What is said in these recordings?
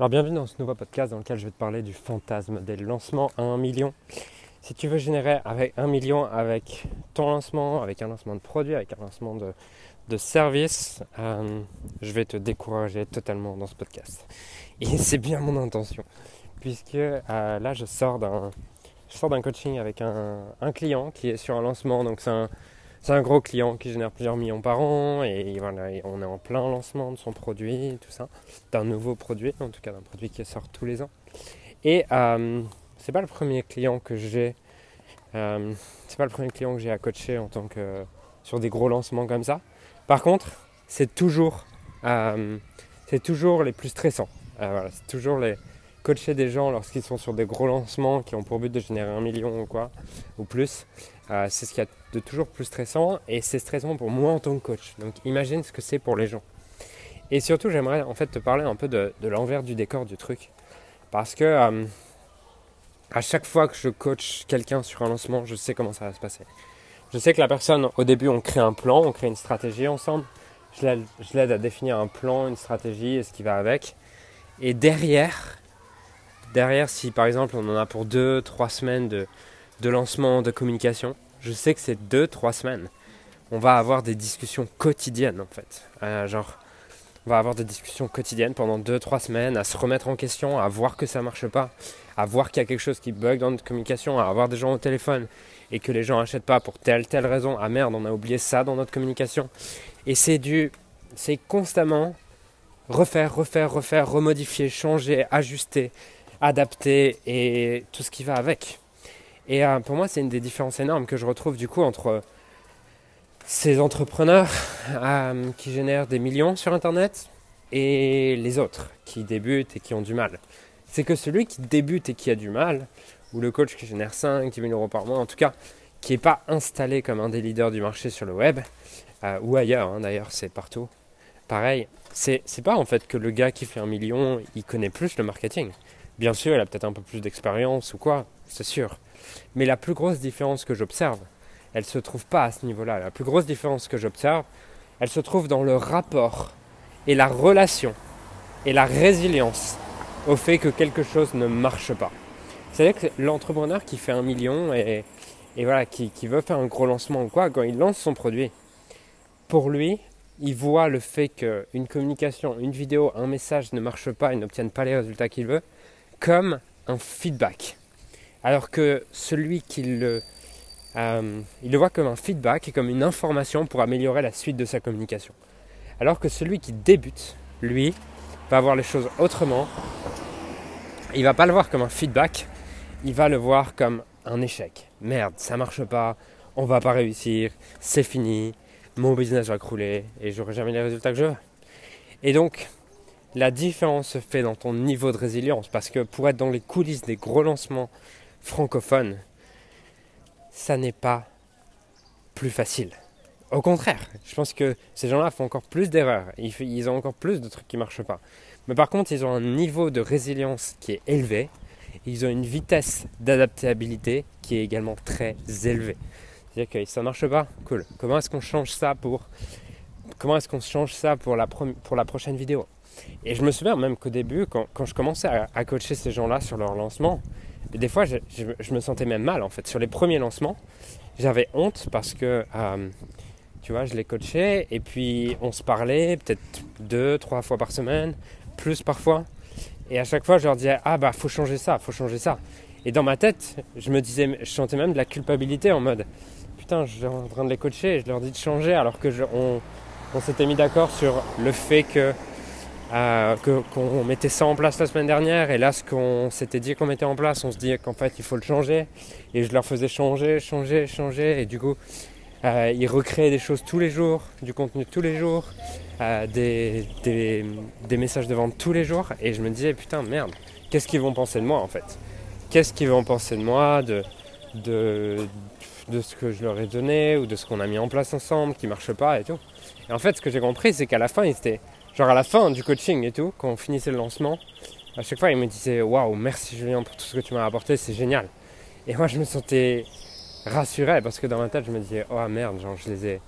Alors bienvenue dans ce nouveau podcast dans lequel je vais te parler du fantasme des lancements à 1 million. Si tu veux générer avec 1 million avec ton lancement, avec un lancement de produit, avec un lancement de, de service, euh, je vais te décourager totalement dans ce podcast. Et c'est bien mon intention. Puisque euh, là je sors d'un d'un coaching avec un, un, client qui est sur un lancement. Donc c'est un, c'est un gros client qui génère plusieurs millions par an et voilà, on est en plein lancement de son produit, tout ça, d'un nouveau produit, en tout cas d'un produit qui sort tous les ans. Et euh, c'est pas le premier client que j'ai, euh, c'est pas le premier client que j'ai à coacher en tant que sur des gros lancements comme ça. Par contre, c'est toujours, euh, c'est toujours les plus stressants. Euh, voilà, c'est toujours les coacher des gens lorsqu'ils sont sur des gros lancements qui ont pour but de générer un million ou quoi ou plus. Euh, c'est ce qui y a de toujours plus stressant et c'est stressant pour moi en tant que coach. Donc imagine ce que c'est pour les gens. Et surtout, j'aimerais en fait te parler un peu de, l'envers du décor du truc. Parce que euh, à chaque fois que je coach quelqu'un sur un lancement, je sais comment ça va se passer. Je sais que la personne, au début, on crée un plan, on crée une stratégie ensemble. Je l'aide à définir un plan, une stratégie et ce qui va avec. Et derrière, derrière, si par exemple on en a pour deux, trois semaines de, lancement de communication, je sais que c'est deux, trois semaines. On va avoir des discussions quotidiennes en fait. Euh, genre, on va avoir des discussions quotidiennes pendant deux, trois semaines, à se remettre en question, à voir que ça marche pas, à voir qu'il y a quelque chose qui bug dans notre communication, à avoir des gens au téléphone et que les gens n'achètent pas pour telle, telle raison. Ah merde, on a oublié ça dans notre communication. Et c'est du. C'est constamment refaire, refaire, refaire, remodifier, changer, ajuster, adapter et tout ce qui va avec. Et euh, pour moi, c'est une des différences énormes que je retrouve du coup entre ces entrepreneurs euh, qui génèrent des millions sur Internet et les autres qui débutent et qui ont du mal. C'est que celui qui débute et qui a du mal, ou le coach qui génère 5, 10 000 euros par mois, en tout cas, qui n'est pas installé comme un des leaders du marché sur le web, euh, ou ailleurs, hein, d'ailleurs, c'est partout. Pareil, c'est pas en fait que le gars qui fait un million, il connaît plus le marketing. Bien sûr, il a peut-être un peu plus d'expérience ou quoi, c'est sûr. Mais la plus grosse différence que j'observe, elle ne se trouve pas à ce niveau-là. La plus grosse différence que j'observe, elle se trouve dans le rapport et la relation et la résilience au fait que quelque chose ne marche pas. C'est-à-dire que l'entrepreneur qui fait un million et, voilà, qui, qui, veut faire un gros lancement ou quoi, quand il lance son produit, pour lui, il voit le fait qu'une communication, une vidéo, un message ne marche pas et n'obtienne pas les résultats qu'il veut comme un feedback. Alors que celui qui le, euh, le voit comme un feedback et comme une information pour améliorer la suite de sa communication. Alors que celui qui débute, lui, va voir les choses autrement. Il va pas le voir comme un feedback, il va le voir comme un échec. Merde, ça marche pas, on va pas réussir, c'est fini, mon business va crouler et j'aurai jamais les résultats que je veux. Et donc, la différence se fait dans ton niveau de résilience parce que pour être dans les coulisses des gros lancements francophone, ça n'est pas plus facile. Au contraire, je pense que ces gens-là font encore plus d'erreurs. Ils, ont encore plus de trucs qui ne marchent pas. Mais par contre, ils ont un niveau de résilience qui est élevé. Ils ont une vitesse d'adaptabilité qui est également très élevée. C'est-à-dire que ça ne marche pas, cool. Comment est-ce qu'on change ça ça pour la prochaine vidéo? Et je me souviens même qu'au début, quand, je commençais à, coacher ces gens-là sur leur lancement, des fois, je, me sentais même mal en fait. Sur les premiers lancements, j'avais honte parce que, euh, tu vois, je les coachais et puis on se parlait peut-être deux, trois fois par semaine, plus parfois. Et à chaque fois, je leur disais, ah bah, faut changer ça, faut changer ça. Et dans ma tête, je me disais, je sentais même de la culpabilité en mode, putain, je suis en train de les coacher et je leur dis de changer alors que on s'était mis d'accord sur le fait que qu'on mettait ça en place la semaine dernière. Et là ce qu'on s'était dit qu'on mettait en place on se dit qu'en fait il faut le changer. Et je leur faisais changer, changer, changer. Et du coup euh, ils recréaient des choses tous les jours, du contenu tous les jours, euh, des, des, messages de vente tous les jours. Et je me disais putain merde, qu'est-ce qu'ils vont penser de moi en fait? Qu'est-ce qu'ils vont penser de moi, de, de, de ce que je leur ai donné ou de ce qu'on a mis en place ensemble qui marche pas et tout. Et en fait ce que j'ai compris c'est qu'à la fin ils étaient genre à la fin du coaching et tout, quand on finissait le lancement, à chaque fois il me disait waouh merci Julien pour tout ce que tu m'as apporté, c'est génial. Et moi je me sentais rassuré parce que dans ma tête je me disais oh merde, genre je les ai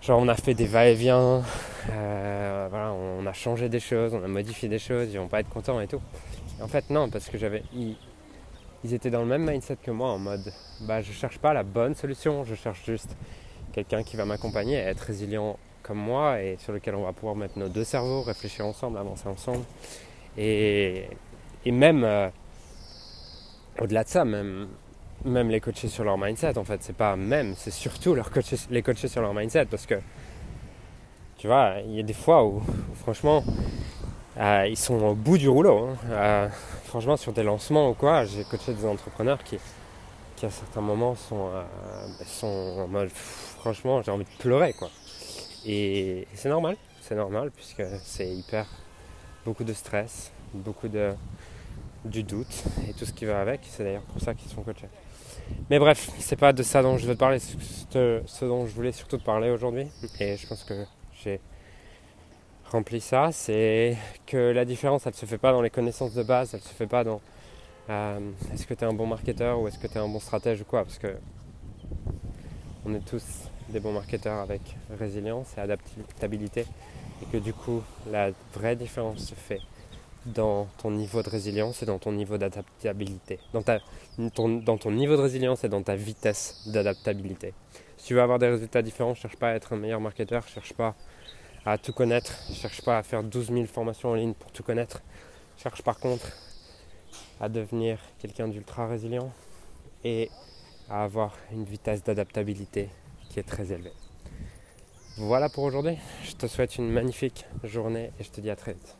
genre on a fait des va-et-vient, euh, voilà, on a changé des choses, on a modifié des choses, ils vont pas être contents et tout. en fait non, parce que j'avais, ils, étaient dans le même mindset que moi en mode, bah je cherche pas la bonne solution, je cherche juste quelqu'un qui va m'accompagner, être résilient comme moi et sur lequel on va pouvoir mettre nos deux cerveaux, réfléchir ensemble, avancer ensemble. Et, même euh, au-delà de ça, même, même les coacher sur leur mindset, en fait, c'est pas même, c'est surtout leur coacher, les coacher sur leur mindset parce que tu vois, il y a des fois où, franchement, euh, ils sont au bout du rouleau. Hein. Euh, franchement, sur des lancements ou quoi, j'ai coaché des entrepreneurs qui, qui à certains moments sont, sont en mode, franchement, j'ai envie de pleurer, quoi. Et, c'est normal, c'est normal puisque c'est hyper beaucoup de stress, beaucoup de du doute et tout ce qui va avec. C'est d'ailleurs pour ça qu'ils sont coachés. Mais bref, c'est pas de ça dont je veux te parler, c'est ce dont je voulais surtout te parler aujourd'hui. Et je pense que j'ai rempli ça. C'est que la différence, elle se fait pas dans les connaissances de base, elle se fait pas dans euh, est-ce que tu es un bon marketeur ou est-ce que tu es un bon stratège ou quoi. Parce que on est tous des bons marketeurs avec résilience et adaptabilité et que du coup la vraie différence se fait dans ton niveau de résilience et dans ton niveau d'adaptabilité. Dans, ton niveau de résilience et dans ta vitesse d'adaptabilité. Si tu veux avoir des résultats différents, cherche pas à être un meilleur marketeur, cherche pas à tout connaître, cherche pas à faire 12 000 formations en ligne pour tout connaître. Cherche par contre à devenir quelqu'un d'ultra résilient et à avoir une vitesse d'adaptabilité est très élevé. Voilà pour aujourd'hui. Je te souhaite une magnifique journée et je te dis à très vite.